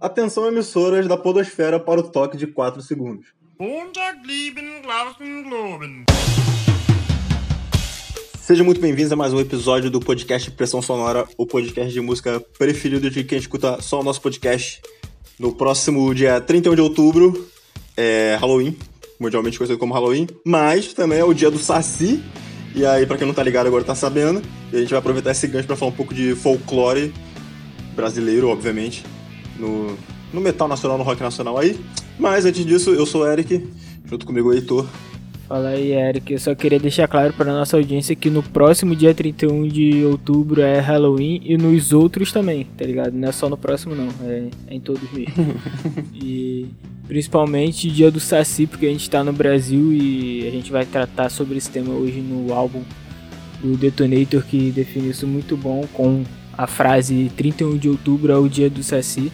Atenção emissoras da podosfera para o toque de 4 segundos. Sejam muito bem-vindos a mais um episódio do podcast Pressão Sonora, o podcast de música preferido de quem escuta só o nosso podcast. No próximo dia 31 de outubro, é Halloween, mundialmente conhecido como Halloween, mas também é o dia do Saci. E aí, pra quem não tá ligado agora tá sabendo, e a gente vai aproveitar esse gancho pra falar um pouco de folclore brasileiro, obviamente, no, no metal nacional, no rock nacional aí. Mas antes disso, eu sou o Eric, junto comigo o Heitor. Fala aí, Eric. Eu só queria deixar claro para nossa audiência que no próximo dia 31 de outubro é Halloween e nos outros também, tá ligado? Não é só no próximo, não. É, é em todos mesmo. e principalmente dia do Saci, porque a gente tá no Brasil e a gente vai tratar sobre esse tema hoje no álbum do Detonator, que define isso muito bom com a frase 31 de outubro é o dia do Saci.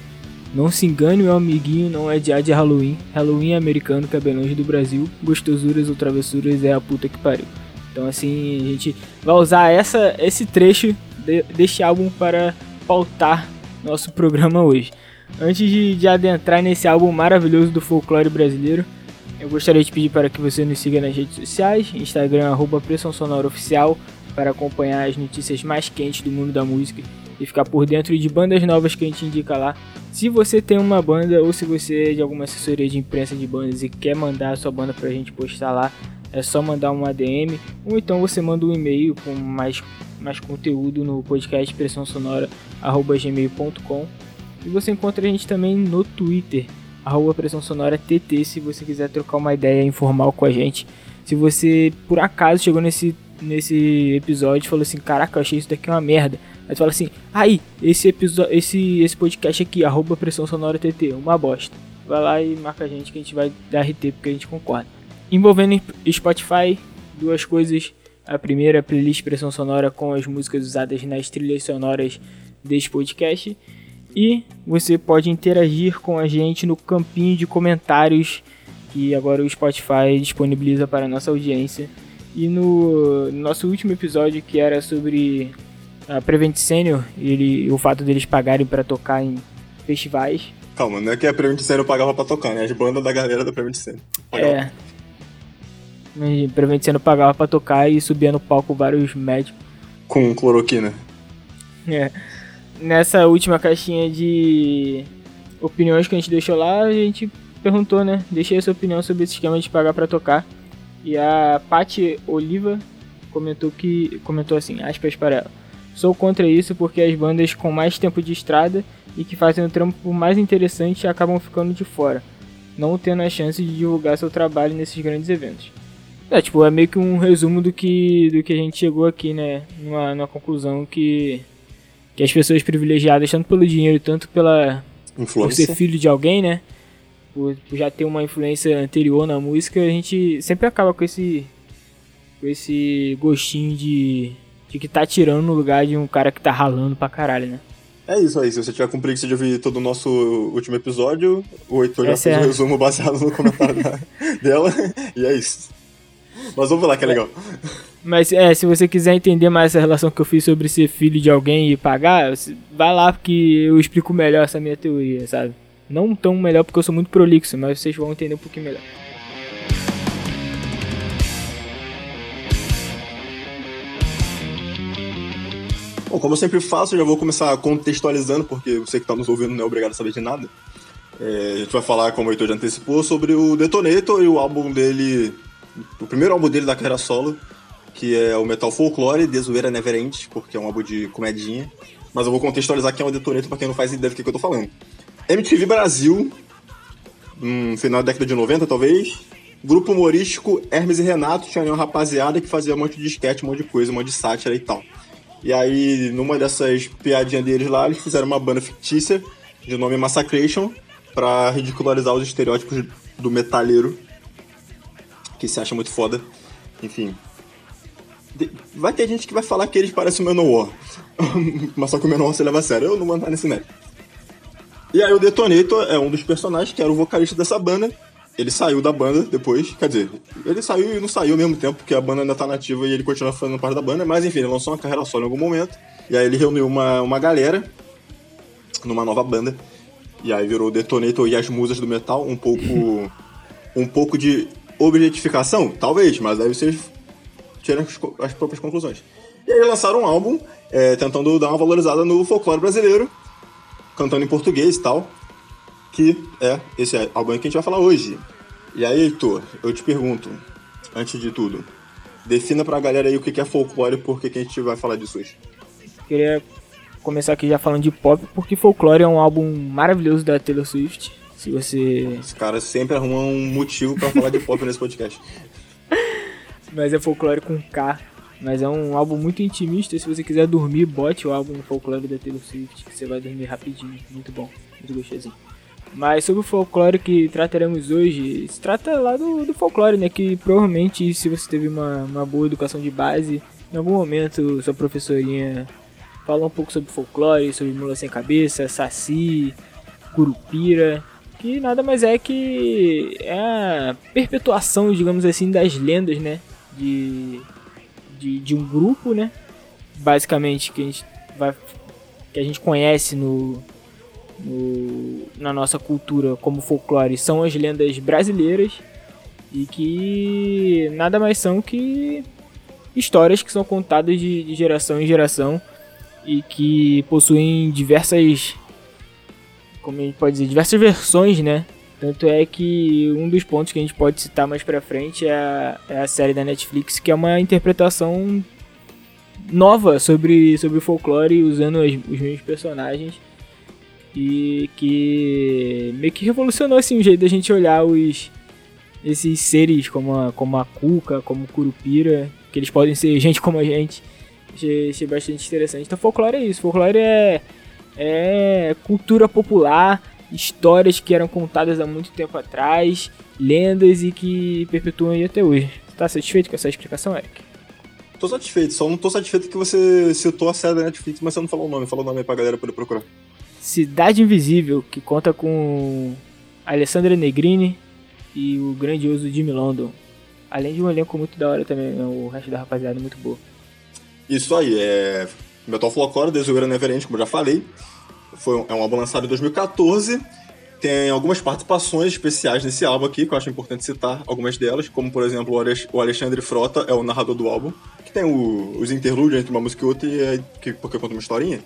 Não se engane, meu amiguinho, não é dia de Halloween. Halloween é americano, longe do Brasil. Gostosuras ou travessuras é a puta que pariu. Então assim, a gente vai usar essa, esse trecho de, deste álbum para pautar nosso programa hoje. Antes de, de adentrar nesse álbum maravilhoso do folclore brasileiro, eu gostaria de pedir para que você nos siga nas redes sociais, Instagram, arroba Pressão Sonora Oficial, para acompanhar as notícias mais quentes do mundo da música e ficar por dentro de bandas novas que a gente indica lá. Se você tem uma banda ou se você é de alguma assessoria de imprensa de bandas e quer mandar a sua banda pra gente postar lá, é só mandar uma DM ou então você manda um e-mail com mais, mais conteúdo no podcast pressão sonora gmail.com e você encontra a gente também no Twitter arroba pressão sonora TT se você quiser trocar uma ideia informal com a gente. Se você por acaso chegou nesse nesse episódio falou assim: Caraca, eu achei isso daqui uma merda. Aí tu fala assim: Aí, esse episódio, esse, esse podcast aqui, arroba pressão sonora TT, uma bosta. Vai lá e marca a gente que a gente vai dar RT porque a gente concorda. Envolvendo Spotify, duas coisas. A primeira, a playlist Pressão Sonora com as músicas usadas nas trilhas sonoras deste podcast. E você pode interagir com a gente no campinho de comentários que agora o Spotify disponibiliza para a nossa audiência. E no nosso último episódio, que era sobre a Prevent Senior, ele, o fato deles pagarem para tocar em festivais. Calma, não é que a Prevent Senior pagava pra tocar, né? As bandas da galera da Prevent Senior. É. A Prevent Senior pagava pra tocar e subia no palco vários médicos. Com cloroquina. É. Nessa última caixinha de opiniões que a gente deixou lá, a gente perguntou, né? Deixei essa opinião sobre esse esquema de pagar pra tocar. E a Paty Oliva comentou que comentou assim, aspas para ela. Sou contra isso porque as bandas com mais tempo de estrada e que fazem o trampo mais interessante acabam ficando de fora, não tendo a chance de divulgar seu trabalho nesses grandes eventos. É, tipo, é meio que um resumo do que, do que a gente chegou aqui, né? Numa, numa conclusão que, que as pessoas privilegiadas, tanto pelo dinheiro, tanto pela por ser filho de alguém, né? por, por já ter uma influência anterior na música, a gente sempre acaba com esse com esse gostinho de, de que tá tirando no lugar de um cara que tá ralando pra caralho, né? É isso aí, se você tiver com preguiça de ouvir todo o nosso último episódio, o Heitor já fez é. um resumo baseado no comentário dela, e é isso. Mas vamos lá que é legal. Mas é, se você quiser entender mais essa relação que eu fiz sobre ser filho de alguém e pagar, vai lá porque eu explico melhor essa minha teoria, sabe? Não tão melhor porque eu sou muito prolixo, mas vocês vão entender um pouquinho melhor. Bom, como eu sempre faço, eu já vou começar contextualizando, porque você que está nos ouvindo não é obrigado a saber de nada. É, a gente vai falar, como o Heitor já antecipou, sobre o Detonator e o álbum dele, o primeiro álbum dele da carreira solo, que é o Metal Folklore, The Zoeira Never End, porque é um álbum de comedinha. Mas eu vou contextualizar quem é o Detonator pra quem não faz ideia do que, eu tô falando. MTV Brasil, no final da década de 90, talvez. Grupo humorístico Hermes e Renato, tinha uma rapaziada que fazia um monte de sketch, um monte de coisa, um monte de sátira e tal. E aí, numa dessas piadinhas deles lá, eles fizeram uma banda fictícia de nome Massacration pra ridicularizar os estereótipos do metalheiro, que se acha muito foda. Enfim. Vai ter gente que vai falar que eles parecem o Manowar. Mas só que o Manowar se leva a sério. Eu não vou entrar nesse mérito. E aí o Detonator é um dos personagens que era o vocalista dessa banda. Ele saiu da banda depois, quer dizer, ele saiu e não saiu ao mesmo tempo, porque a banda ainda tá nativa e ele continua fazendo parte da banda, mas enfim, ele lançou uma carreira solo em algum momento. E aí ele reuniu uma, uma galera numa nova banda. e aí virou Detonator e as musas do metal, um pouco um pouco de objetificação, talvez, mas aí vocês tiram as, as próprias conclusões. E aí lançaram um álbum é, tentando dar uma valorizada no folclore brasileiro, cantando em português e tal, que é esse álbum que a gente vai falar hoje. E aí, Heitor, eu te pergunto, antes de tudo, defina pra galera aí o que é folclore e por que a gente vai falar disso hoje. Queria começar aqui já falando de pop, porque Folklore é um álbum maravilhoso da Taylor Swift. Se você. Esse cara sempre arruma um motivo para falar de pop nesse podcast. Mas é Folklore com K. Mas é um álbum muito intimista. Se você quiser dormir, bote o álbum Folklore da Taylor Swift, que você vai dormir rapidinho. Muito bom, muito gostosinho. Mas sobre o folclore que trataremos hoje, se trata lá do, do folclore, né? Que provavelmente, se você teve uma, uma boa educação de base, em algum momento sua professorinha falou um pouco sobre folclore, sobre Mula Sem Cabeça, Saci, Curupira, que nada mais é que é a perpetuação, digamos assim, das lendas, né? De, de, de um grupo, né? Basicamente, que a gente, vai, que a gente conhece no, no, na nossa cultura como folclore são as lendas brasileiras e que nada mais são que histórias que são contadas de, de geração em geração e que possuem diversas como a gente pode dizer diversas versões né? Tanto é que um dos pontos que a gente pode citar mais pra frente é a, é a série da Netflix que é uma interpretação nova sobre, sobre folclore usando as, os mesmos personagens e que meio que revolucionou assim o jeito da gente olhar os esses seres como a, como a Cuca, como Curupira, que eles podem ser gente como a gente. Achei, achei bastante interessante. Então folclore é isso, folclore é, é cultura popular, histórias que eram contadas há muito tempo atrás, lendas e que perpetuam aí até hoje. Você tá satisfeito com essa explicação, Eric? Tô satisfeito, só não tô satisfeito que você citou a série da Netflix, mas você não falou o nome, falou o nome aí pra galera poder procurar. Cidade Invisível, que conta com Alessandra Negrini e o grandioso Jimmy London. Além de um elenco muito da hora também, né? o resto da rapaziada é muito boa. Isso aí, é Metal Folklore, Desugura Neverend, como já falei. Foi, é um álbum lançado em 2014. Tem algumas participações especiais nesse álbum aqui, que eu acho importante citar algumas delas, como por exemplo o Alexandre Frota é o narrador do álbum, que tem o, os interlúdios entre uma música e outra, e é, que, porque conta uma historinha.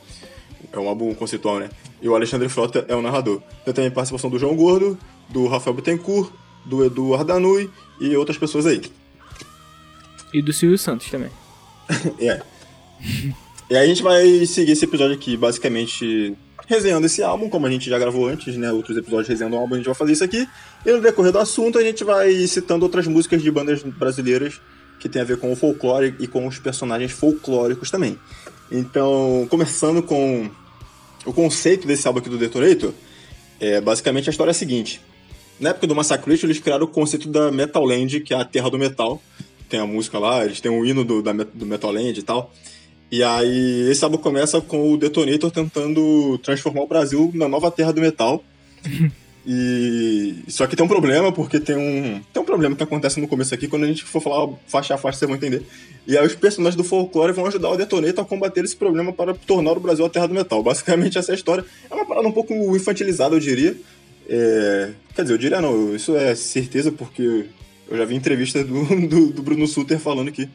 É um álbum conceitual, né? E o Alexandre Frota é o narrador. Tem também a participação do João Gordo, do Rafael Bittencourt, do Edu Ardanui e outras pessoas aí. E do Silvio Santos também. é. e aí a gente vai seguir esse episódio aqui, basicamente resenhando esse álbum, como a gente já gravou antes, né? Outros episódios resenhando o álbum, a gente vai fazer isso aqui. E no decorrer do assunto, a gente vai citando outras músicas de bandas brasileiras que tem a ver com o folclore e com os personagens folclóricos também. Então, começando com o conceito desse álbum aqui do Detonator, é basicamente a história é a seguinte. Na época do Massacration, eles criaram o conceito da Metal Land, que é a terra do metal. Tem a música lá, eles têm o um hino do, da, do Metal Land e tal. E aí, esse álbum começa com o Detonator tentando transformar o Brasil na nova terra do metal. E só que tem um problema, porque tem um tem um problema que acontece no começo aqui, quando a gente for falar faixa a faixa, vocês vão entender. E aí os personagens do folclore vão ajudar o Detonator a combater esse problema para tornar o Brasil a terra do metal. Basicamente essa é a história. É uma parada um pouco infantilizada, eu diria. É... Quer dizer, eu diria não, isso é certeza, porque eu já vi entrevista do, do, do Bruno Suter falando que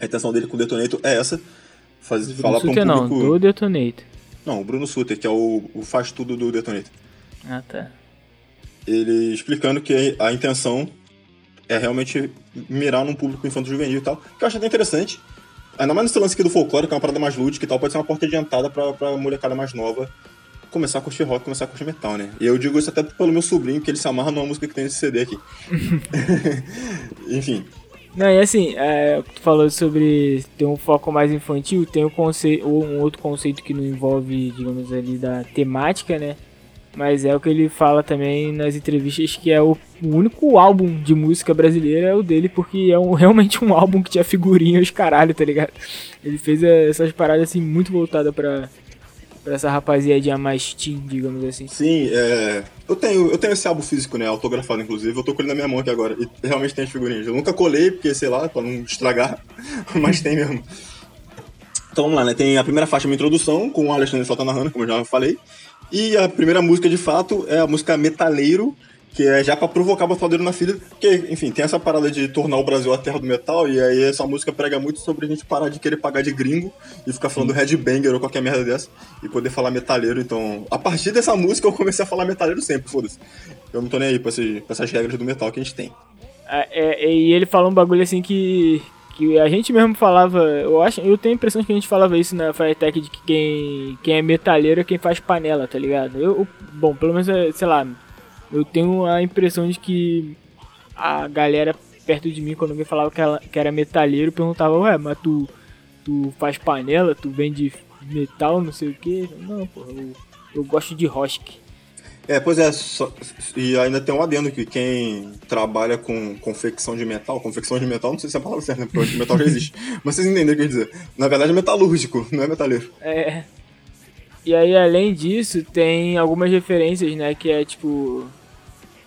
a intenção dele com o Detonator é essa. Fazer, falar para um público... não, do Detonator. Não, o Bruno Suter, que é o, o faz tudo do Detonator. Ah, tá. Ele explicando que a intenção é realmente mirar num público infanto-juvenil e tal, que eu acho até interessante. Ainda mais nesse lance aqui do folclore, que é uma parada mais lúdica e tal, pode ser uma porta de entrada pra, pra molecada mais nova começar a curtir rock, começar a curtir metal, né? E eu digo isso até pelo meu sobrinho, que ele se amarra numa música que tem nesse CD aqui. Enfim. Não, e assim, é, tu falou sobre ter um foco mais infantil, tem um, conceito, um outro conceito que não envolve, digamos ali, da temática, né? Mas é o que ele fala também nas entrevistas que é o, único álbum de música brasileira é o dele, porque é um, realmente um álbum que tinha figurinha os caralho, tá ligado? Ele fez é, essas paradas assim muito voltadas pra, pra essa rapaziadinha mais teen, digamos assim. Sim, é. Eu tenho, eu tenho esse álbum físico, né? Autografado, inclusive. Eu tô com ele na minha mão aqui agora. E realmente tem as figurinhas. Eu nunca colei, porque, sei lá, pra não estragar. mas tem mesmo. Então vamos lá, né? Tem a primeira faixa, uma introdução, com o Alexandre Sota narrando, como eu já falei. E a primeira música, de fato, é a música Metaleiro, que é já para provocar batalheiro na filha, porque, enfim, tem essa parada de tornar o Brasil a terra do metal, e aí essa música prega muito sobre a gente parar de querer pagar de gringo e ficar falando headbanger ou qualquer merda dessa, e poder falar metaleiro, então, a partir dessa música eu comecei a falar metaleiro sempre, foda-se. Eu não tô nem aí pra, esse, pra essas regras do metal que a gente tem. É, é, e ele falou um bagulho assim que que a gente mesmo falava, eu acho, eu tenho a impressão que a gente falava isso na Firetech de que quem, quem é metalheiro é quem faz panela, tá ligado? Eu, bom, pelo menos, é, sei lá, eu tenho a impressão de que a galera perto de mim, quando alguém falava que, ela, que era metalheiro, perguntava, ué, mas tu, tu faz panela, tu vende metal, não sei o que? Não, eu, eu gosto de rosk. É, pois é, só, e ainda tem um adendo que quem trabalha com confecção de metal, confecção de metal, não sei se é a palavra certa, né? Porque metal já existe, mas vocês entenderam o que eu quer dizer. Na verdade é metalúrgico, não é metaleiro. É. E aí, além disso, tem algumas referências, né, que é tipo.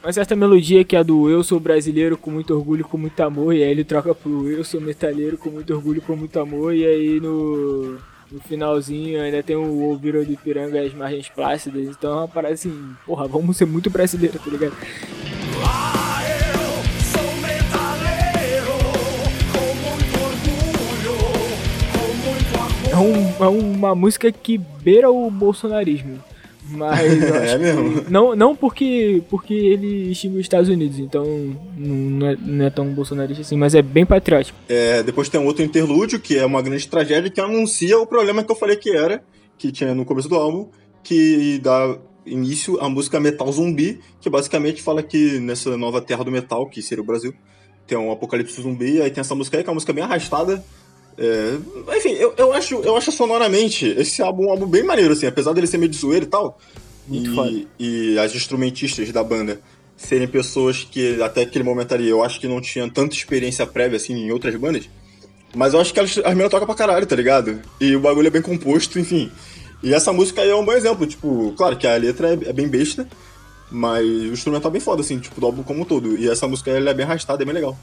Uma certa melodia que é do Eu sou brasileiro com muito orgulho, com muito amor, e aí ele troca pro Eu sou metaleiro com muito orgulho, com muito amor, e aí no no finalzinho ainda tem o Ouviro do Ipiranga e as margens plácidas. Então é parada assim, porra, vamos ser muito brasileiro, tá ligado? É, um, é uma música que beira o bolsonarismo. Mas é mesmo. Não, não porque, porque ele xinga os Estados Unidos, então não é, não é, tão bolsonarista assim, mas é bem patriótico. É, depois tem um outro interlúdio, que é uma grande tragédia, que anuncia o problema que eu falei que era, que tinha no começo do álbum, que dá início à música Metal Zumbi, que basicamente fala que nessa nova terra do metal, que seria o Brasil, tem um apocalipse zumbi, aí tem essa música aí, que é uma música bem arrastada, é, enfim, eu, eu, acho, eu acho sonoramente esse álbum um álbum bem maneiro, assim, apesar dele ser meio de zoeiro e tal. E, e as instrumentistas da banda serem pessoas que até aquele momento ali eu acho que não tinham tanta experiência prévia assim em outras bandas. Mas eu acho que elas, as meninas tocam pra caralho, tá ligado? E o bagulho é bem composto, enfim. E essa música aí é um bom exemplo, tipo, claro que a letra é, é bem besta, mas o instrumental é bem foda, assim, tipo, do álbum como um todo. E essa música ela é bem arrastada, é bem legal.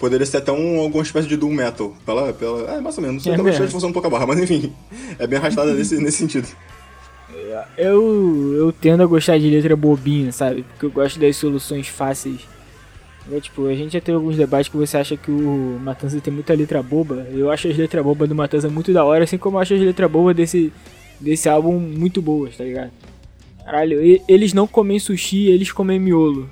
Poderia ser até um, alguma espécie de doom metal. Pela, pela, é, mais ou menos. Não sei, é talvez funcionando um pouco a barra, mas enfim. É bem arrastada nesse, nesse sentido. Eu, eu tendo a gostar de letra bobinha, sabe? Porque eu gosto das soluções fáceis. É, tipo, a gente já teve alguns debates que você acha que o Matanza tem muita letra boba. Eu acho as letras bobas do Matanza muito da hora, assim como eu acho as letras bobas desse, desse álbum muito boas, tá ligado? Caralho, eles não comem sushi, eles comem miolo.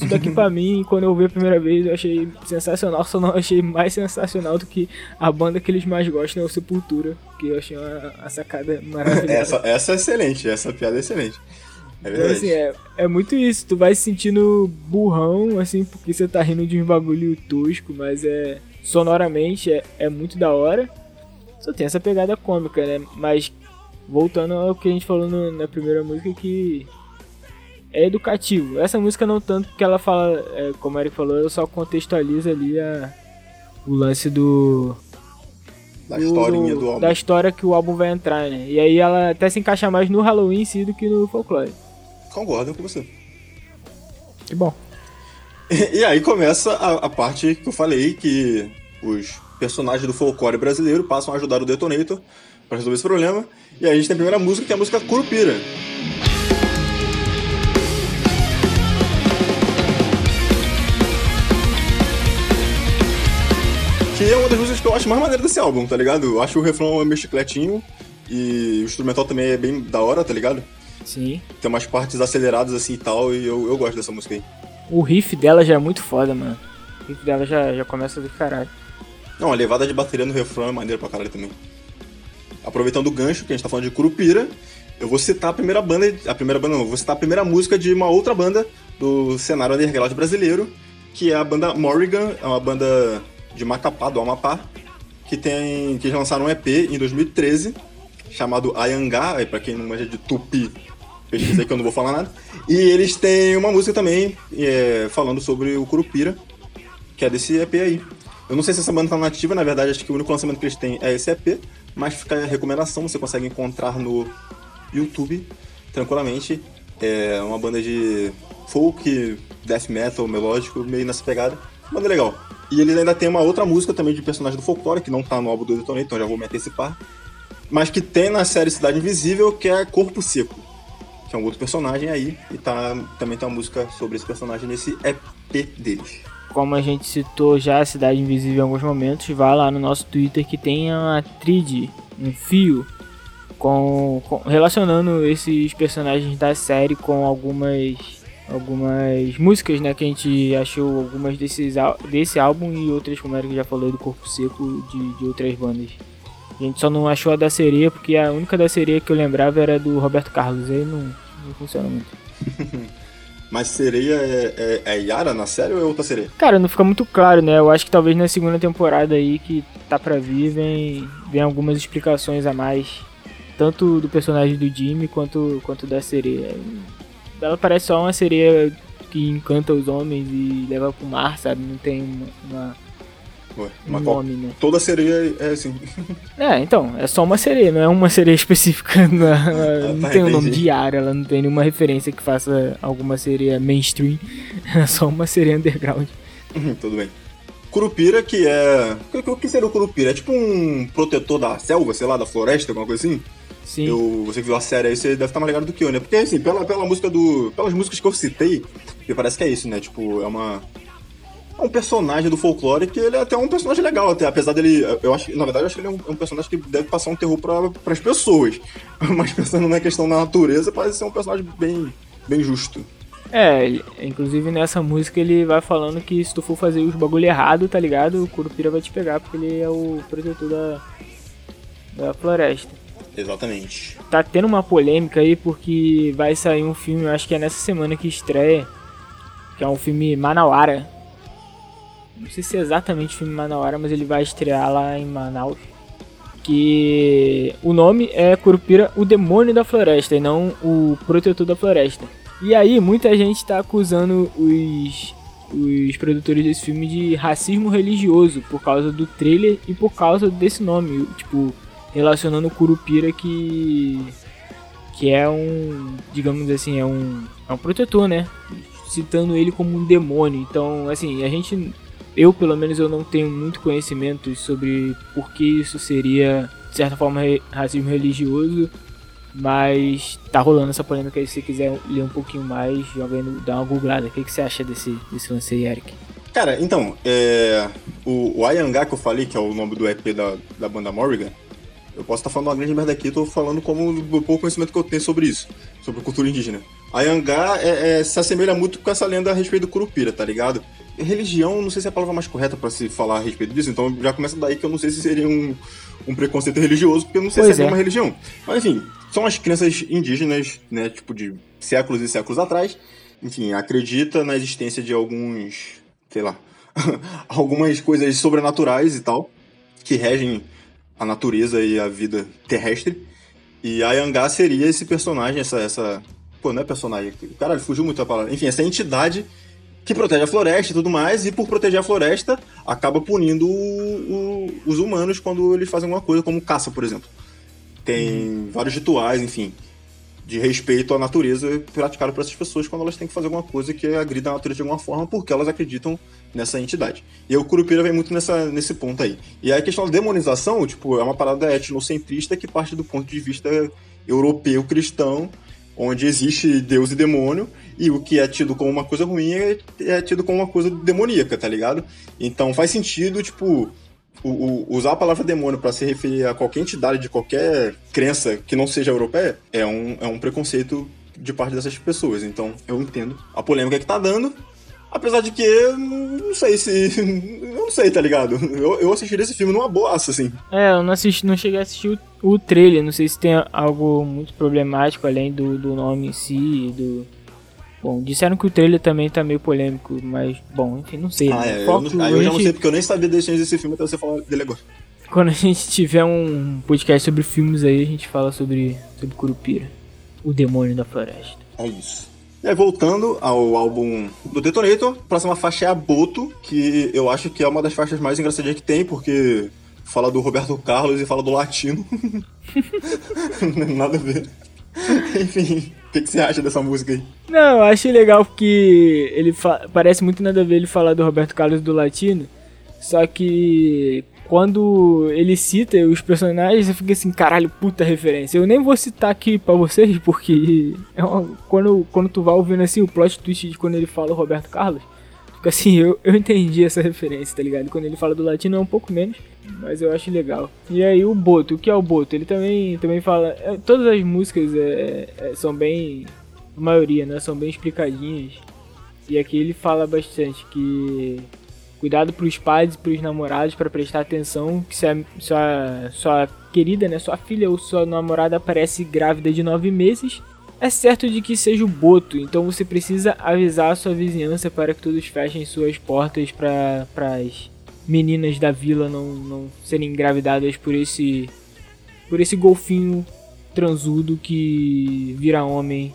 Isso daqui pra mim, quando eu vi a primeira vez, eu achei sensacional. Só não achei mais sensacional do que a banda que eles mais gostam é o Sepultura. Que eu achei uma, uma sacada maravilhosa. essa, essa é excelente, essa piada é excelente. É então, assim, é, é muito isso. Tu vai se sentindo burrão, assim, porque você tá rindo de um bagulho tosco, mas é. Sonoramente é, é muito da hora. Só tem essa pegada cômica, né? Mas voltando ao que a gente falou no, na primeira música, que é educativo. Essa música não tanto porque ela fala, é, como o Eric falou, eu só contextualizo ali a, o lance do. Da do, historinha do álbum. Da história que o álbum vai entrar, né? E aí ela até se encaixa mais no Halloween em si do que no folclore. Concordo com você. Que bom. E, e aí começa a, a parte que eu falei que os personagens do folclore brasileiro passam a ajudar o Detonator para resolver esse problema. E aí a gente tem a primeira música, que é a música Curupira. Que é uma das músicas que eu acho mais maneira desse álbum, tá ligado? Eu acho o refrão meio chicletinho e o instrumental também é bem da hora, tá ligado? Sim. Tem umas partes aceleradas assim e tal, e eu, eu gosto dessa música aí. O riff dela já é muito foda, mano. O riff dela já, já começa do caralho. Não, a levada de bateria no refrão é maneira pra caralho também. Aproveitando o gancho, que a gente tá falando de Curupira, eu vou citar a primeira banda, a primeira banda não, vou citar a primeira música de uma outra banda do cenário underground brasileiro, que é a banda Morrigan, é uma banda de Macapá, do Amapá, que tem que lançaram um EP em 2013 chamado Ayangá, para quem não manja de tupi, pesquisa aí que eu não vou falar nada. E eles têm uma música também é, falando sobre o Curupira, que é desse EP aí. Eu não sei se essa banda tá nativa, na verdade acho que o único lançamento que eles têm é esse EP, mas fica a recomendação, você consegue encontrar no YouTube tranquilamente. É uma banda de folk, death metal, melódico, meio nessa pegada. Banda legal. E ele ainda tem uma outra música também de personagem do folclore, que não tá no álbum do Detonator, então já vou me antecipar, mas que tem na série Cidade Invisível, que é Corpo Seco, que é um outro personagem aí, e tá, também tem uma música sobre esse personagem nesse EP deles. Como a gente citou já a Cidade Invisível em alguns momentos, vá lá no nosso Twitter que tem uma trid, um fio, com, com relacionando esses personagens da série com algumas algumas músicas, né, que a gente achou algumas desses, desse álbum e outras, como era que já falou, do Corpo Seco de, de outras bandas. A gente só não achou a da sereia, porque a única da sereia que eu lembrava era do Roberto Carlos, aí não, não funciona muito. Mas sereia é, é, é, Yara na série ou é outra sereia? Cara, não fica muito claro, né? Eu acho que talvez na segunda temporada aí que tá pra vir vem, vem algumas explicações a mais. Tanto do personagem do Jimmy quanto, quanto da sereia. Ela parece só uma sereia que encanta os homens e leva pro mar, sabe? Não tem uma, uma Ué, um nome, né? Toda sereia é assim. É, então, é só uma sereia, não é uma sereia específica. Não, ah, não tá, tem o nome de Yara, ela não tem nenhuma referência que faça alguma sereia mainstream. É só uma sereia underground. Uhum, tudo bem. Curupira, que é. O que seria o Curupira? É tipo um protetor da selva, sei lá, da floresta, alguma coisa assim? Sim. Eu, você que viu a série aí, você deve estar mais ligado do que eu, né? Porque, assim, pela, pela música do. Pelas músicas que eu citei, que parece que é isso, né? Tipo, é uma. É um personagem do folclore que ele é até um personagem legal, até. Apesar dele. Eu acho na verdade, eu acho que ele é um, é um personagem que deve passar um terror para as pessoas. Mas pensando na questão da natureza, parece ser um personagem bem, bem justo. É, inclusive nessa música ele vai falando que se tu for fazer os bagulho errado, tá ligado? O Curupira vai te pegar porque ele é o protetor da, da floresta. Exatamente. Tá tendo uma polêmica aí porque vai sair um filme, acho que é nessa semana que estreia, que é um filme Manauara. Não sei se é exatamente o filme Manauara, mas ele vai estrear lá em Manaus. Que o nome é Curupira, o demônio da floresta, e não o protetor da floresta. E aí muita gente tá acusando os os produtores desse filme de racismo religioso por causa do trailer e por causa desse nome, tipo, relacionando o Curupira que que é um, digamos assim, é um é um protetor, né? Citando ele como um demônio. Então, assim, a gente eu pelo menos eu não tenho muito conhecimento sobre por que isso seria de certa forma racismo religioso, mas tá rolando essa polêmica aí, se você quiser ler um pouquinho mais, joga aí, dá uma googlada. O que, que você acha desse, desse lance aí, Eric? Cara, então, é, o, o Ayangá que eu falei, que é o nome do EP da, da banda Morrigan, eu posso estar falando uma grande merda aqui, eu tô falando como o pouco conhecimento que eu tenho sobre isso, sobre cultura indígena. A Yangá é, é, se assemelha muito com essa lenda a respeito do Curupira, tá ligado? Religião, não sei se é a palavra mais correta para se falar a respeito disso, então já começa daí que eu não sei se seria um, um preconceito religioso, porque eu não sei pois se é, é uma religião. Mas enfim, são as crenças indígenas, né, tipo de séculos e séculos atrás. Enfim, acredita na existência de alguns, sei lá, algumas coisas sobrenaturais e tal, que regem a natureza e a vida terrestre. E a Yangá seria esse personagem, essa, essa. Pô, não é personagem. Caralho, fugiu muito a palavra. Enfim, essa entidade que protege a floresta e tudo mais, e por proteger a floresta, acaba punindo o, o, os humanos quando eles fazem alguma coisa, como caça, por exemplo. Tem uhum. vários rituais, enfim de respeito à natureza praticado por essas pessoas quando elas têm que fazer alguma coisa que agrida a natureza de alguma forma porque elas acreditam nessa entidade. E o Curupira vem muito nessa, nesse ponto aí. E a questão da demonização, tipo, é uma parada etnocentrista que parte do ponto de vista europeu cristão, onde existe Deus e demônio, e o que é tido como uma coisa ruim é, é tido como uma coisa demoníaca, tá ligado? Então faz sentido, tipo, o, o, usar a palavra demônio para se referir a qualquer entidade de qualquer crença que não seja europeia é um, é um preconceito de parte dessas pessoas. Então eu entendo a polêmica que tá dando. Apesar de que, não sei se. Eu não sei, tá ligado? Eu, eu assistiria esse filme numa boaça, assim. É, eu não assisti, não cheguei a assistir o, o trailer. Não sei se tem algo muito problemático além do, do nome em si, do Bom, disseram que o trailer também tá meio polêmico, mas, bom, enfim, não sei. Ah, né? é, Foco, eu, não, aí eu já não sei, porque eu nem sabia das desse filme até você falar dele agora. Quando a gente tiver um podcast sobre filmes aí, a gente fala sobre, sobre Curupira, o demônio da floresta. É isso. E aí, voltando ao álbum do Detonator, a próxima faixa é a Boto, que eu acho que é uma das faixas mais engraçadinhas que tem, porque fala do Roberto Carlos e fala do latino. Nada a ver. Enfim, o que, que, você acha dessa música aí? Não, eu acho legal porque ele parece muito nada a ver ele falar do Roberto Carlos do Latino. Só que quando ele cita os personagens, eu fico assim, caralho, puta referência. Eu nem vou citar aqui pra vocês, porque é uma, quando, quando tu vai ouvindo assim o plot twist de quando ele fala o Roberto Carlos, fica assim, eu, eu entendi essa referência, tá ligado? Quando ele fala do latino é um pouco menos, mas eu acho legal. E aí o Boto, o que é o Boto? Ele também, também fala. É, todas as músicas é, é, são bem. A maioria, né? São bem explicadinhas. E aqui ele fala bastante que cuidado para os pais e para os namorados para prestar atenção que se a sua, sua querida, né, sua filha ou sua namorada aparece grávida de nove meses, é certo de que seja o boto, então você precisa avisar a sua vizinhança para que todos fechem suas portas para as meninas da vila não, não serem engravidadas por esse por esse golfinho transudo que vira homem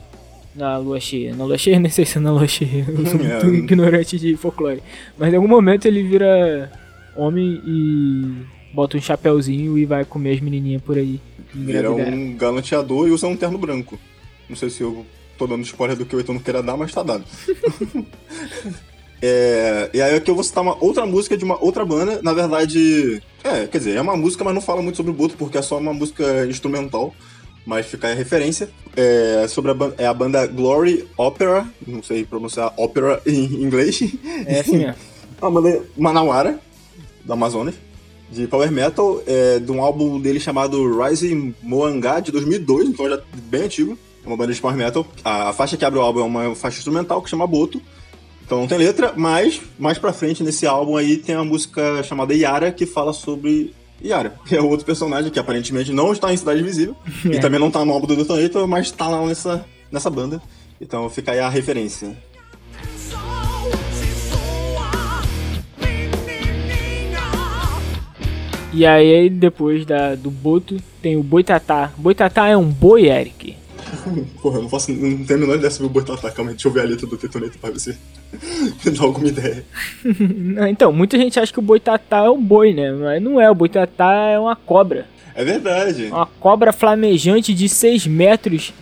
na lua cheia. Na lua cheia, nem sei se é na lua cheia, eu sou muito é. ignorante de folclore. Mas em algum momento ele vira homem e bota um chapéuzinho e vai comer as menininhas por aí. Vira um galanteador e usa um terno branco. Não sei se eu tô dando spoiler do que o Heitor não queira dar, mas tá dado. é, e aí aqui eu vou citar uma outra música de uma outra banda. Na verdade, é, quer dizer, é uma música, mas não fala muito sobre o Boto, porque é só uma música instrumental mas fica aí a referência. É sobre a, é a banda Glory Opera, não sei pronunciar ópera em inglês. É assim mesmo. É uma banda manauara, do Amazonas, de power metal, é, de um álbum dele chamado Rising Moangá, de 2002, então já bem antigo. É uma banda de power metal. A, a faixa que abre o álbum é uma faixa instrumental que chama Boto. Então não tem letra, mas mais pra frente nesse álbum aí tem uma música chamada Yara que fala sobre Yara, que é outro personagem que aparentemente não está em Cidade Visível é. e também não está no álbum do Detonator, mas está lá nessa, nessa banda. Então fica aí a referência. E aí, depois da, do Boto, tem o Boitatá. Boitatá é um boi, Eric. Porra, eu não, faço, não tenho a menor ideia sobre o Boitatá. Calma aí, deixa eu ver a letra do Tetoneto pra ver se me dá alguma ideia. então, muita gente acha que o Boitatá é um boi, né? Mas não é, o Boitatá é uma cobra. É verdade. Uma cobra flamejante de 6 metros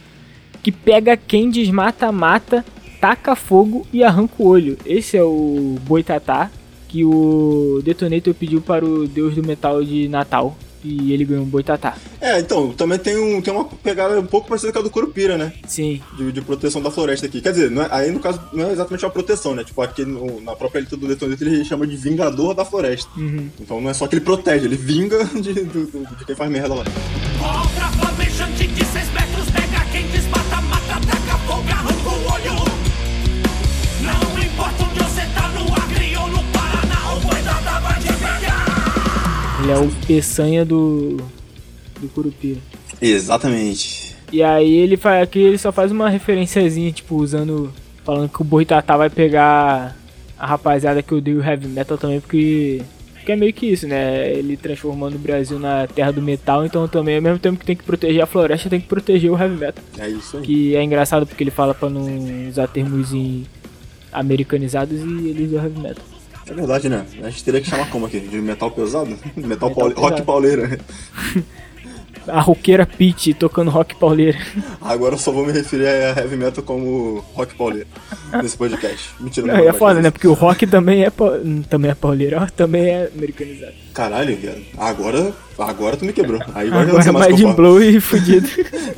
que pega quem desmata, mata, taca fogo e arranca o olho. Esse é o Boitatá que o Detonator pediu para o deus do metal de Natal e ele ganhou um boitatá. É, então, também tem, um, tem uma pegada um pouco parecida com a do Curupira, né? Sim. De, de proteção da floresta aqui. Quer dizer, é, aí no caso não é exatamente uma proteção, né? Tipo, aqui no, na própria letra do Detonator ele chama de Vingador da Floresta. Uhum. Então não é só que ele protege, ele vinga de, de, quem faz merda lá. Cobra ele é o peçanha do. do Curupira. Exatamente. E aí ele faz aqui, ele só faz uma referenciazinha, tipo, usando. Falando que o Boitatá vai pegar a rapaziada que odeia o heavy metal também, porque. Porque é meio que isso, né? Ele transformando o Brasil na terra do metal, então também ao mesmo tempo que tem que proteger a floresta, tem que proteger o heavy metal. É isso aí. Que é engraçado porque ele fala pra não usar termos americanizados e ele usa heavy metal. É verdade, né? A gente teria que chamar como aqui? De metal pesado? Metal, metal paule... rock pauleira. A roqueira Pete tocando rock pauleira. Agora eu só vou me referir a heavy metal como rock pauleira nesse podcast. Mentira, não. não é foda, né? Porque o rock também é, também é pauleira, também é americanizado. Caralho, viado. Agora, agora tu me quebrou. Aí agora, não sei mais de blow e fudido.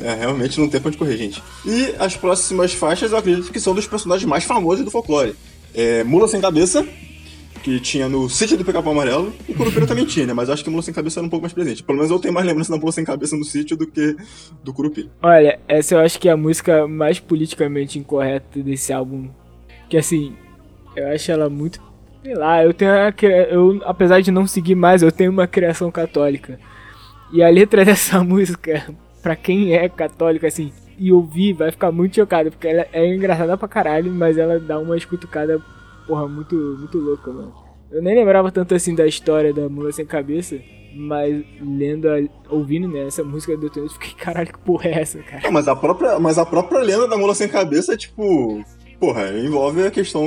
é, realmente não tem pra onde correr, gente. E as próximas faixas eu acredito que são dos personagens mais famosos do folclore. É Mula Sem Cabeça, que tinha no sítio do Pica-Pau Amarelo, e Curupira também tinha, né? Mas acho que Mula Sem Cabeça era um pouco mais presente. Pelo menos eu tenho mais lembrança da Mula Sem Cabeça no sítio do que do Curupira. Olha, essa eu acho que é a música mais politicamente incorreta desse álbum. Que assim, eu acho ela muito. Sei lá, eu tenho. A, eu, apesar de não seguir mais, eu tenho uma criação católica. E a letra dessa música, pra quem é católico, assim, e ouvir, vai ficar muito chocado, porque ela é engraçada pra caralho, mas ela dá uma escutucada porra, muito, muito louca, mano. Eu nem lembrava tanto assim da história da Mula Sem Cabeça, mas lendo, a, ouvindo né, essa música do Detonate, fiquei, caralho, que porra é essa, cara? Não, mas, a própria, mas a própria lenda da Mula Sem Cabeça é tipo. Porra, envolve a questão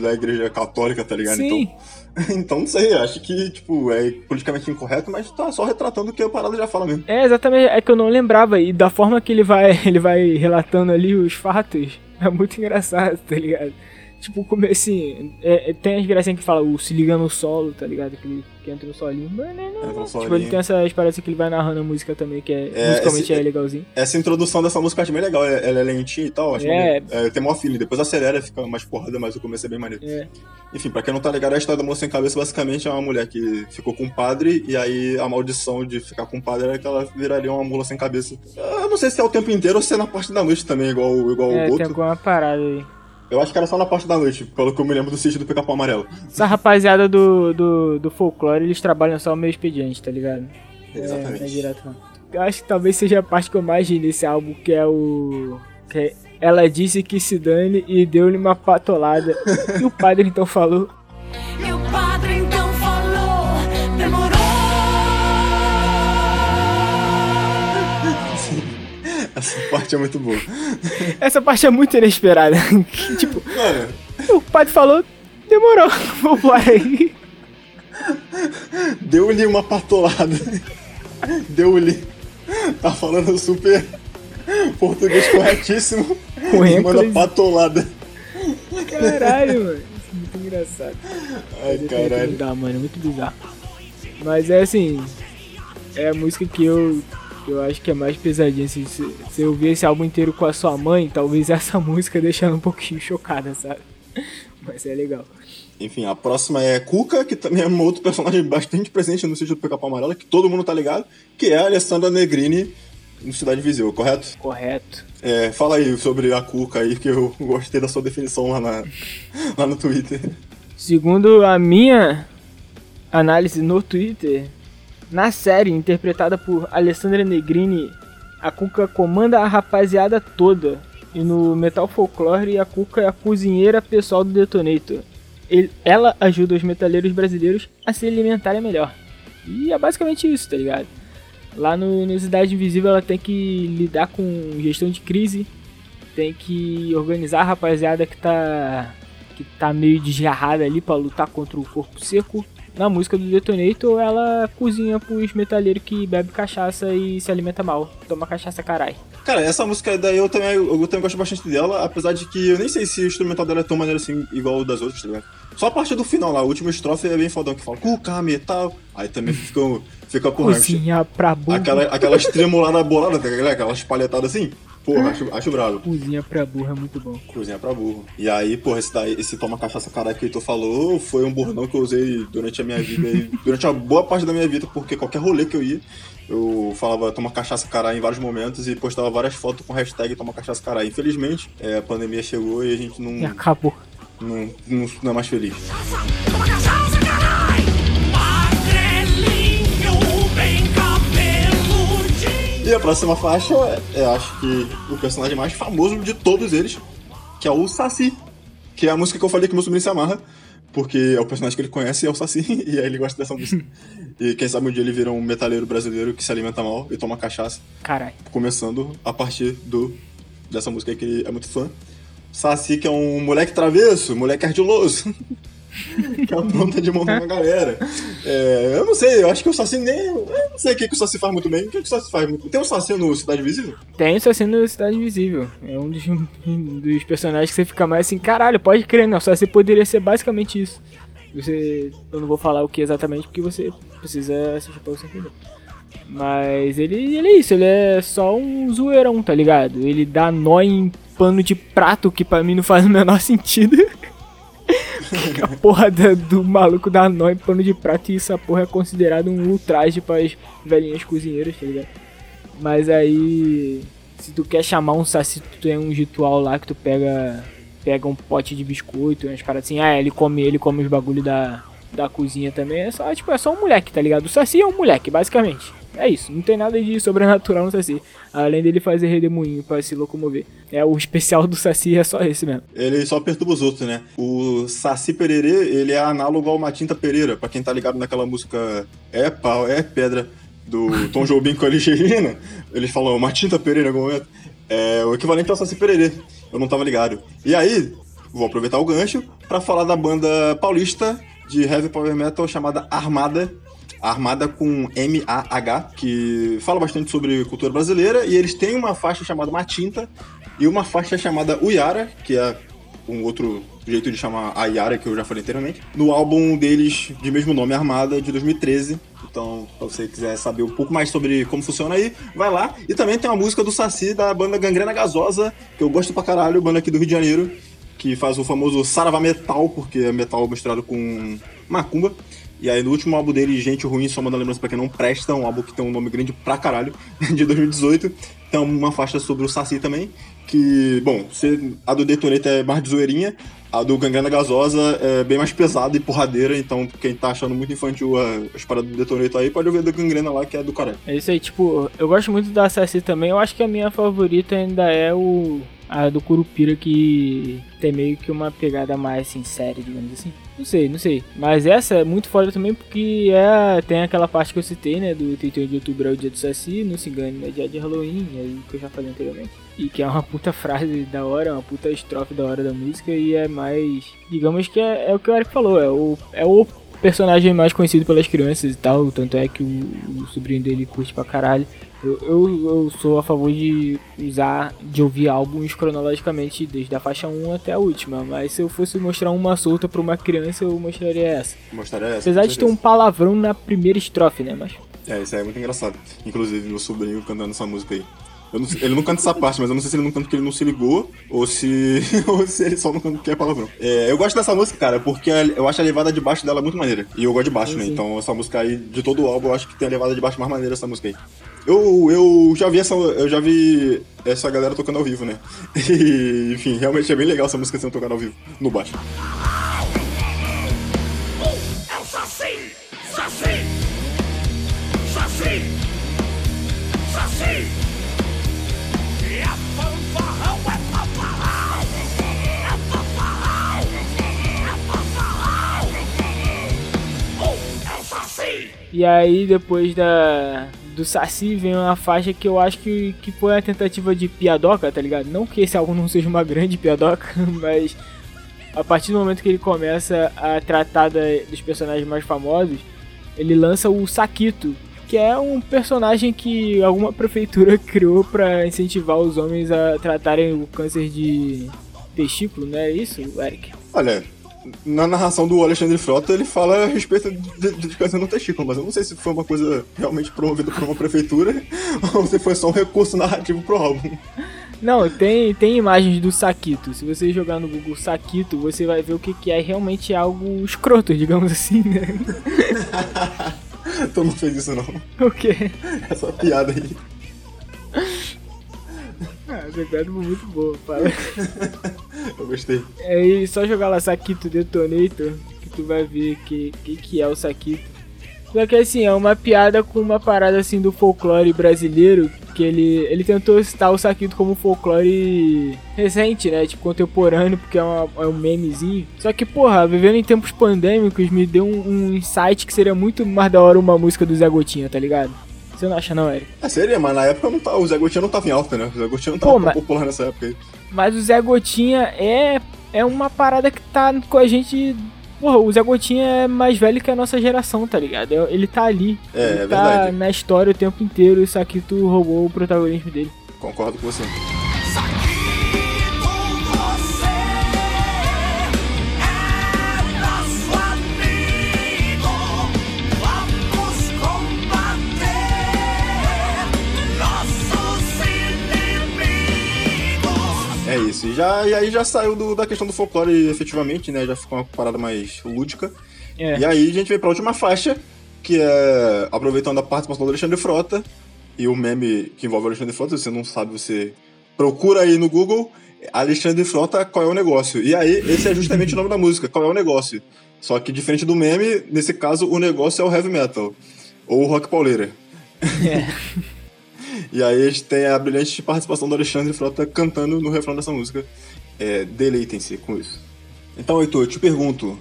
da igreja católica, tá ligado? Sim. Então, então não sei, acho que, tipo, é politicamente incorreto, mas tá só retratando o que a parada já fala mesmo. É, exatamente, é que eu não lembrava, e da forma que ele vai, ele vai relatando ali os fatos, é muito engraçado, tá ligado? Tipo, como assim, é, é, tem as gracinhas que fala o se liga no solo, tá ligado? Que, ele, que entra no solinho. Mas, né, não, Entra no Tipo, solinho. ele tem essas paradas que ele vai narrando a música também, que é, É, musicalmente esse- é legalzinho. Essa introdução dessa música eu acho bem legal. Ela ela é lentinha e tal. Acho É. maneiro. é. Tem maior feeling. Depois acelera, fica mais porrada, mas o começo é bem maneiro. É. Enfim, pra quem não tá ligado, a história da moça sem cabeça basicamente é uma mulher que ficou com um padre e aí a maldição de ficar com o padre é que ela viraria uma mula sem cabeça. Eu não sei se é o tempo inteiro ou se é na parte da noite também, igual, igual É, o tem Boto. alguma parada aí. Eu acho que era só na parte da noite, pelo que eu me lembro do sítio do Pica-Pau Amarelo. Essa rapaziada do, do, do folclore, eles trabalham só o meio expediente, tá ligado? É, Exatamente. é direto não. Eu acho que talvez seja a parte que eu mais ri nesse álbum, que é o. Que é, ela disse que se dane e deu-lhe uma patolada. e o padre então falou. E o padre Essa parte é muito boa. Essa parte é muito inesperada. tipo, Mano, o padre falou, demorou, vambora aí. deu-lhe uma patolada. Deu-lhe. Tá falando super português corretíssimo. Com e manda patolada. Caralho, mano. Isso é muito engraçado. Ai, caralho. Não dá, mano, é muito bizarro. Mas é assim, é a música que eu, eu acho que é mais pesadinha. Assim, se, eu ouvir esse álbum inteiro com a sua mãe, talvez essa música deixe ela um pouquinho chocada, sabe? Mas é legal. Enfim, a próxima é Cuca, que também é um outro personagem bastante presente no sítio do Pica-Pau Amarelo, que todo mundo tá ligado, que é a Alessandra Negrini no Cidade Visível, correto? Correto. É, fala aí sobre a Cuca aí, que eu gostei da sua definição lá, na, lá no Twitter. Segundo a minha análise no Twitter, na série interpretada por Alessandra Negrini, a Cuca comanda a rapaziada toda. E no Metal Folklore, a Cuca é a cozinheira pessoal do Detonator. Ele- ela ajuda os metaleiros brasileiros a se alimentarem melhor. E é basicamente isso, tá ligado? Lá no, no Cidade Invisível ela tem que lidar com gestão de crise, tem que organizar a rapaziada que tá que tá meio desgarrada ali pra lutar contra o corpo seco. Na música do Detonator, ela cozinha pros metaleiros que bebe cachaça e se alimenta mal. Toma cachaça carai. Cara, essa música daí eu também, eu também gosto bastante dela, apesar de que eu nem sei se o instrumental dela é tão maneiro assim, igual o das outras, tá ligado? Só a parte do final lá, a última estrofe é bem fodão, que fala Cuca, metal, aí também fica, fica porra, Cozinha pra burro. aquela, aquela tremolada bolada, tá ligado? Aquela espalhetada assim, porra, acho, acho bravo. Cozinha pra burro é muito bom. Cozinha pra burro. E aí, porra, esse, daí, esse toma cachaça caralho que tu falou foi um bordão que eu usei durante a minha vida, e durante a boa parte da minha vida, porque qualquer rolê que eu ia, eu falava toma cachaça caralho em vários momentos e postava várias fotos com hashtag toma cachaça caralho. Infelizmente, é, a pandemia chegou e a gente não, E acabou. não, não, não é mais feliz. Toma cachaça, E a próxima faixa, é, eu acho que o personagem mais famoso de todos eles, que é o Saci. Que é a música que eu falei que meu sobrinho se amarra, porque é o personagem que ele conhece, é o Saci, e aí ele gosta dessa música. e quem sabe um dia ele vira um metaleiro brasileiro que se alimenta mal e toma cachaça, Caralho. começando a partir do dessa música aí que ele é muito fã. Saci, que é um moleque travesso, moleque ardiloso. que apronta de montar uma galera. É, eu não sei, eu acho que o Saci nem. Eu não sei o que, que o Saci faz muito bem. O que, que o Saci faz muito Tem um Saci no Cidade Visível? Tem o Saci no Cidade Invisível. É um dos, dos personagens que você fica mais assim, caralho, pode crer, né? O Saci poderia ser basicamente isso. Você. Eu não vou falar o que exatamente porque você precisa assistir pra você entender. Mas ele, ele é isso, ele é só um zoeirão, tá ligado? Ele dá nó em pano de prato, que pra mim não faz o menor sentido. A porra da- do maluco dá nó em pano de prato e essa porra é considerado um ultraje pras velhinhas cozinheiras, tá ligado? Mas aí, se tu quer chamar um saci, tu tem um ritual lá que tu pega pega um pote de biscoito, umas paradas assim, ah, ele come, ele come os bagulho da, da cozinha também. É só, tipo, é só um moleque, tá ligado? O saci é um moleque, basicamente. É isso, não tem nada de sobrenatural no saci. Além dele fazer redemoinho pra se locomover. É o especial do saci é só esse mesmo. Ele só perturba os outros, né? O Saci Pererê, ele é análogo ao Matinta Pereira, pra quem tá ligado naquela música É Pau, É Pedra, do Tom Jobim com a Ligeirina. Eles falam Matinta Pereira em algum momento. É o equivalente ao Saci Pererê. Eu não tava ligado. E aí, vou aproveitar o gancho pra falar da banda paulista de heavy power metal chamada Armada. Armada com M-A-H, que fala bastante sobre cultura brasileira, e eles têm uma faixa chamada Matinta e uma faixa chamada Uyara, que é um outro jeito de chamar a Yara, que eu já falei anteriormente, no álbum deles de mesmo nome, Armada, de 2013. Então, se você quiser saber um pouco mais sobre como funciona aí, vai lá. E também tem uma música do Saci, da banda Gangrena Gasosa, que eu gosto pra caralho, banda aqui do Rio de Janeiro, que faz o famoso Saravá Metal, porque é metal misturado com macumba. E aí no último álbum dele, Gente Ruim, só manda lembrança pra quem não presta, um álbum que tem um nome grande pra caralho, de 2018. Tem uma faixa sobre o Saci também, que, bom, a do Detoneta é mais de zoeirinha, a do Gangrena Gasosa é bem mais pesada e porradeira, então quem tá achando muito infantil as paradas do Detonator aí, pode ouvir a da Gangrena lá, que é do caralho. É isso aí, tipo, eu gosto muito da Saci também. Eu acho que a minha favorita ainda é o. A do Curupira, que tem meio que uma pegada mais assim, séria, digamos assim. Não sei, não sei. Mas essa é muito foda também porque é, tem aquela parte que eu citei, né? Do 31 de outubro é o dia do Saci, não se engane, é dia de Halloween, aí que eu já falei anteriormente. E que é uma puta frase da hora, uma puta estrofe da hora da música e é mais. Digamos que é, é o que o Eric falou, é o, é o personagem mais conhecido pelas crianças e tal. Tanto é que o, o sobrinho dele curte pra caralho. Eu, eu, eu sou a favor de usar, de ouvir álbuns cronologicamente desde a faixa 1 até a última, mas se eu fosse mostrar uma solta pra uma criança, eu mostraria essa. Mostraria essa. Apesar de ter um palavrão na primeira estrofe, né? Mas É, isso aí é muito engraçado. Inclusive, meu sobrinho cantando essa música aí. Eu não sei- ele não canta essa parte, mas eu não sei se ele não canta porque ele não se ligou ou se, ou se ele só não canta porque é palavrão. É, eu gosto dessa música, cara, porque eu acho a levada de baixo dela muito maneira. E eu gosto de baixo, Sim, né? sim. Então essa música aí, de todo o álbum, eu acho que tem a levada de baixo mais maneira essa música aí. Eu, eu já vi essa. Eu já vi essa galera tocando ao vivo, né? E, enfim, realmente é bem legal essa música sendo tocada ao vivo, no baixo. É o Saci! Saci! Saci! Saci! E aí depois da do Saci vem uma faixa que eu acho que, que foi uma tentativa de piadoca, tá ligado? Não que esse álbum não seja uma grande piadoca, mas a partir do momento que ele começa a tratar da- dos personagens mais famosos, ele lança o Saquito, que é um personagem que alguma prefeitura criou pra incentivar os homens a tratarem o câncer de testículo, não é isso, Eric? Olha, na narração do Alexandre Frota, ele fala a respeito de, de câncer no testículo, mas eu não sei se foi uma coisa realmente promovida por uma prefeitura ou se foi só um recurso narrativo pro álbum. Não, tem, tem imagens do Saquito. Se você jogar no Google Saquito, você vai ver o que, que é realmente algo escroto, digamos assim, né? então não fez isso não. O quê? Essa piada aí. Ah, essa piada foi muito boa, fala. Eu gostei. É e só jogar lá Saquito Detonator, que tu vai ver que que, que é o Saquito. Só que assim, é uma piada com uma parada assim do folclore brasileiro, que ele, ele tentou citar o Saquito como folclore recente, né? Tipo, contemporâneo, porque é, uma- é um memezinho. Só que, porra, vivendo em tempos pandêmicos, me deu um, um insight que seria muito mais da hora uma música do Zé Gotinha, tá ligado? Você não acha não, Eric? É sério, mas na época não tá, o Zé Gotinha não tava em alta, né? O Zé Gotinha não tava Pô, mas- popular nessa época aí. Mas o Zé Gotinha é, é uma parada que tá com a gente. Porra, o Zé Gotinha é mais velho que a nossa geração, tá ligado? É- Ele tá ali. É, ele é tá verdade. na história o tempo inteiro. Isso aqui tu roubou o protagonismo dele. Concordo com você. Isso. E, já, e aí já saiu do- da questão do folclore efetivamente, né? Já ficou uma parada mais lúdica. É. E aí a gente vem pra última faixa, que é aproveitando a participação do Alexandre Frota e o meme que envolve o Alexandre Frota, se você não sabe, você procura aí no Google Alexandre Frota, qual é o negócio? E aí, esse é justamente o nome da música, qual é o negócio? Só que diferente do meme, nesse caso, o negócio é o heavy metal. Ou o rock pauleira. É. E aí a gente tem a brilhante participação do Alexandre Frota cantando no refrão dessa música. É, deleitem-se com isso. Então, Heitor, eu te pergunto,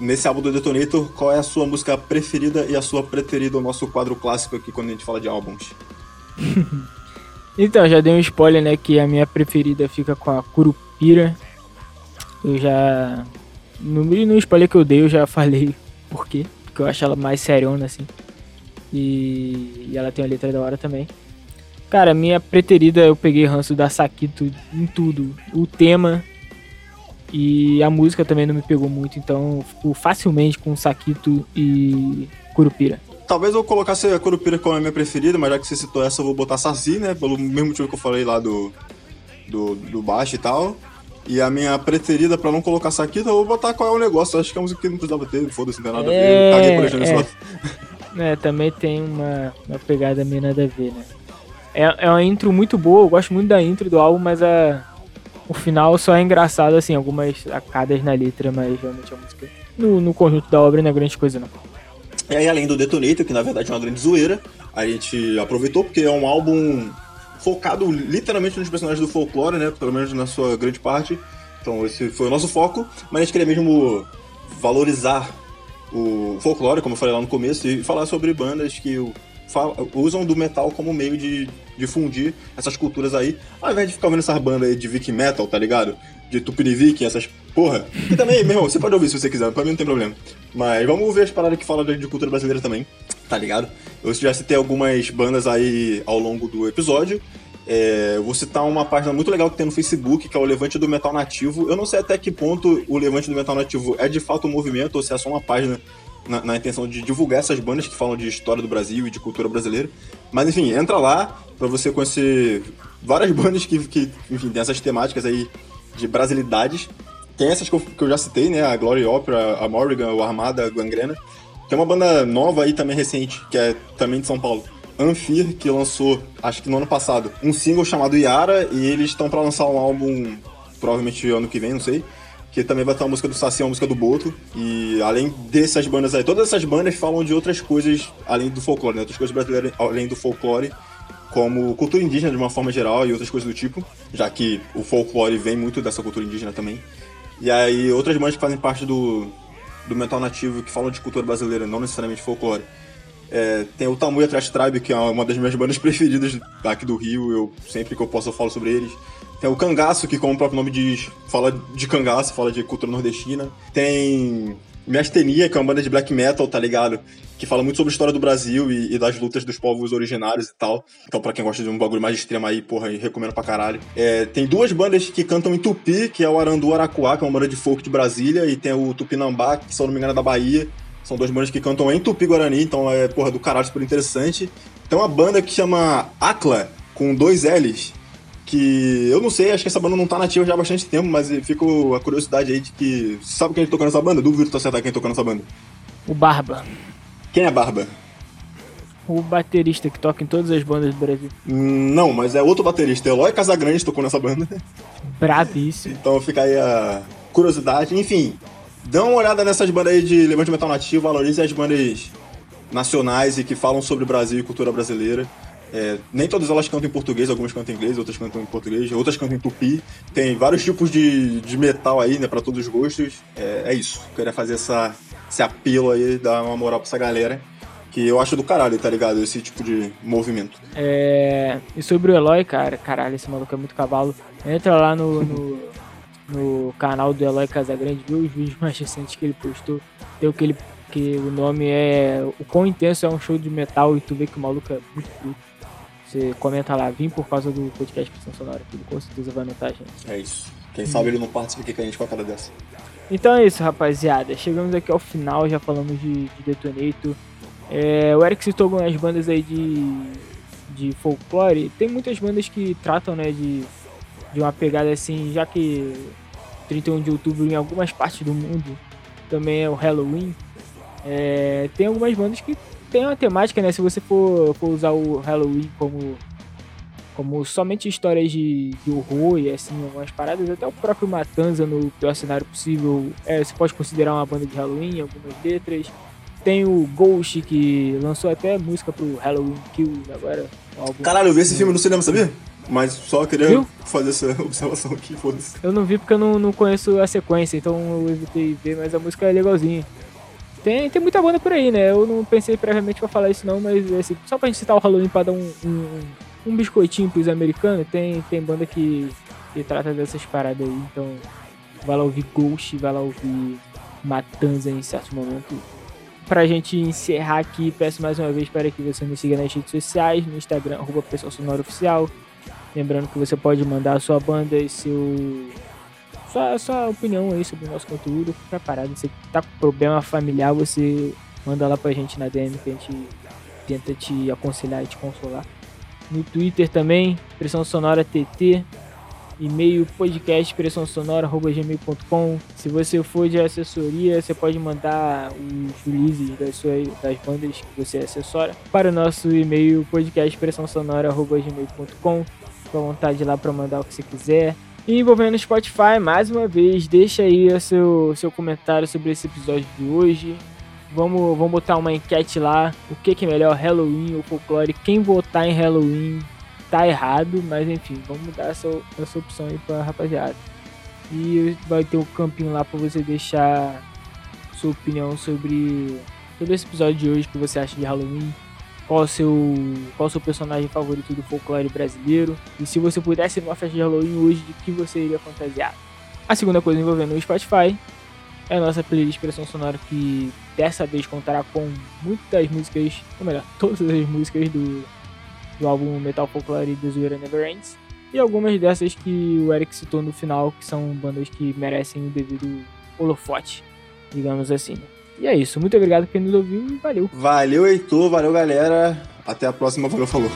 nesse álbum do Detonator, qual é a sua música preferida e a sua preferida, o nosso quadro clássico aqui quando a gente fala de álbuns? Então, já dei um spoiler, né? Que a minha preferida fica com a Curupira. Eu já. No, no spoiler que eu dei, eu já falei por quê. Porque eu acho ela mais seriona, assim. E, e ela tem a letra da hora também. Cara, minha preferida, eu peguei ranço da Saquito em tudo. O tema, E a música também não me pegou muito, então fico facilmente com Saquito e Curupira. Talvez eu colocasse a Curupira como a minha preferida, mas já que você citou essa, eu vou botar Saci, né? Pelo mesmo motivo que eu falei lá do, do, do baixo e tal. E a minha preferida pra não colocar Saquita, eu vou botar qual é o negócio. Acho que é uma música que não precisava ter, foda-se, não tem nada a ver. É, caguei por é. É, também tem uma, uma pegada meio nada a ver, né? É, é uma intro muito boa, eu gosto muito da intro do álbum, mas a, o final só é engraçado, assim, algumas sacadas na letra, mas realmente a música no, no conjunto da obra não é grande coisa, não. E aí, além do Detonator, que na verdade é uma grande zoeira, a gente aproveitou porque é um álbum focado literalmente nos personagens do folclore, né? Pelo menos na sua grande parte. Então esse foi o nosso foco, mas a gente queria mesmo valorizar o folclore, como eu falei lá no começo, e falar sobre bandas que usam do metal como meio de difundir essas culturas aí, ao invés de ficar ouvindo essas bandas aí de Viking Metal, tá ligado? De Tupini Viking, essas porra. E também, meu irmão, você pode ouvir se você quiser, pra mim não tem problema. Mas vamos ver as paradas que falam de cultura brasileira também, tá ligado? Eu já citei algumas bandas aí ao longo do episódio. É, eu vou citar uma página muito legal que tem no Facebook, que é o Levante do Metal Nativo. Eu não sei até que ponto o Levante do Metal Nativo é de fato um movimento ou se é só uma página na, na intenção de divulgar essas bandas que falam de história do Brasil e de cultura brasileira. Mas enfim, entra lá pra você conhecer várias bandas que, que enfim, tem essas temáticas aí de brasilidades. Tem essas que eu, que eu já citei, né? A Glory Opera, a Morrigan, o Armada, a Gangrena. Tem uma banda nova aí também recente, que é também de São Paulo. Anfir, que lançou, acho que no ano passado, um single chamado Yara, e eles estão pra lançar um álbum, provavelmente ano que vem, não sei, que também vai ter uma música do Saci, uma música do Boto, e além dessas bandas aí, todas essas bandas falam de outras coisas além do folclore, né? Outras coisas brasileiras além do folclore, como cultura indígena de uma forma geral e outras coisas do tipo, já que o folclore vem muito dessa cultura indígena também. E aí outras bandas que fazem parte do, do metal nativo que falam de cultura brasileira, não necessariamente folclore. É, tem o Tamuya Trash Tribe, que é uma das minhas bandas preferidas aqui do Rio, eu sempre que eu posso eu falo sobre eles. Tem o Cangaço, que como o próprio nome diz, fala de cangaço, fala de cultura nordestina. Tem Miastenia, que é uma banda de black metal, tá ligado? Que fala muito sobre a história do Brasil e, e das lutas dos povos originários e tal. Então, pra quem gosta de um bagulho mais extremo aí, porra, recomendo pra caralho. É, tem duas bandas que cantam em tupi, que é o Arandu Aracuá, que é uma banda de folk de Brasília, e tem o Tupinambá, que, se eu não me engano, é da Bahia. São duas bandas que cantam em tupi-guarani, então é, porra, do caralho, super interessante. Tem uma banda que chama Acla, com dois L's, que eu não sei, acho que essa banda não tá nativa já há bastante tempo, mas fica a curiosidade aí de que. Sabe quem tocou nessa banda? Duvido tu acertar quem tocou nessa banda. O Barba, Quem é Barba? o baterista que toca em todas as bandas do Brasil. Hum, Não, mas é outro baterista. Eloy Casagrande tocou nessa banda. Brabíssimo. Então fica aí a curiosidade. Enfim, dá uma olhada nessas bandas aí de Levante Metal Nativo, valorize as bandas nacionais e que falam sobre o Brasil e cultura brasileira. É, nem todas elas cantam em português, algumas cantam em inglês, outras cantam em português, outras cantam em tupi. Tem vários tipos de, de metal aí, né, pra todos os gostos. É, é isso. Queria fazer essa, esse apelo aí, dar uma moral pra essa galera. Que eu acho do caralho, tá ligado? Esse tipo de movimento. É, e sobre o Eloy, cara, caralho, esse maluco é muito cavalo. Entra lá no, no, no canal do Eloy Casagrande, vê os vídeos mais recentes que ele postou. Tem o que ele. que o nome é. O quão intenso é um show de metal e tu vê que o maluco é muito bruto. Você comenta lá, vim por causa do podcast Pressão Sonora, que ele com certeza vai anotar, gente. É isso. Quem sabe ele não participa aqui com a gente com a cara dessa. Então é isso, rapaziada. Chegamos aqui ao final, já falamos de, de Detonator. É, o Eric citou algumas bandas aí de, de folclore. Tem muitas bandas que tratam, né, de, de uma pegada assim, já que 31 de outubro em algumas partes do mundo também é o Halloween. É, tem algumas bandas que tem uma temática, né? Se você for, for usar o Halloween como como somente histórias de, de horror e assim, algumas paradas, até o próprio Matanza no pior cenário possível, é, você pode considerar uma banda de Halloween, algumas letras. Tem o Ghost, que lançou até música pro Halloween Kills agora. Caralho, eu vi esse filme no cinema, sabia? Mas só queria Viu? fazer essa observação aqui, foda-se. Eu não vi porque eu não, não conheço a sequência, então eu evitei ver, mas a música é legalzinha. Tem, tem muita banda por aí, né? Eu não pensei previamente pra falar isso não, mas assim, só pra gente citar o Halloween pra dar um, um, um biscoitinho pros americanos, tem, tem banda que, que trata dessas paradas aí, então vai lá ouvir Ghost, vai lá ouvir Matanza em certo momento. Pra gente encerrar aqui, peço mais uma vez para que você me siga nas redes sociais, no Instagram, arroba Pessoal Sonoro Oficial. Lembrando que você pode mandar a sua banda e seu sua, sua opinião aí sobre o nosso conteúdo, qualquer parada. Você tá com problema familiar, você manda lá pra gente na DM que a gente tenta te aconselhar e te consolar. No Twitter também, Pressão Sonora TT, e-mail podcast pressão sonora@gmail.com. Se você for de assessoria, você pode mandar os releases das suas das bandas que você assessora para o nosso e-mail podcast pressão sonora@gmail.com. Fica à vontade lá para mandar o que você quiser. E envolvendo o Spotify, mais uma vez, deixa aí o seu, seu comentário sobre esse episódio de hoje. Vamos, vamos botar uma enquete lá. O que, que é melhor, Halloween ou folclore? Quem votar em Halloween tá errado, mas enfim, vamos dar essa, essa opção aí pra rapaziada. E vai ter um campinho lá pra você deixar sua opinião sobre todo esse episódio de hoje que você acha de Halloween. Qual o seu, qual o seu personagem favorito do folclore brasileiro? E se você pudesse ir numa festa de Halloween hoje, de que você iria fantasiar? A segunda coisa envolvendo o Spotify é a nossa playlist Pressão Sonora que dessa vez contará com muitas músicas, ou melhor, todas as músicas do do álbum Metal Folklore The Zoeira Never Ends. E algumas dessas que o Eric citou no final, que são bandas que merecem o devido holofote, digamos assim. E é isso, muito obrigado por quem nos ouviu e valeu. Valeu, Heitor, valeu, galera. Até a próxima, valeu, falou.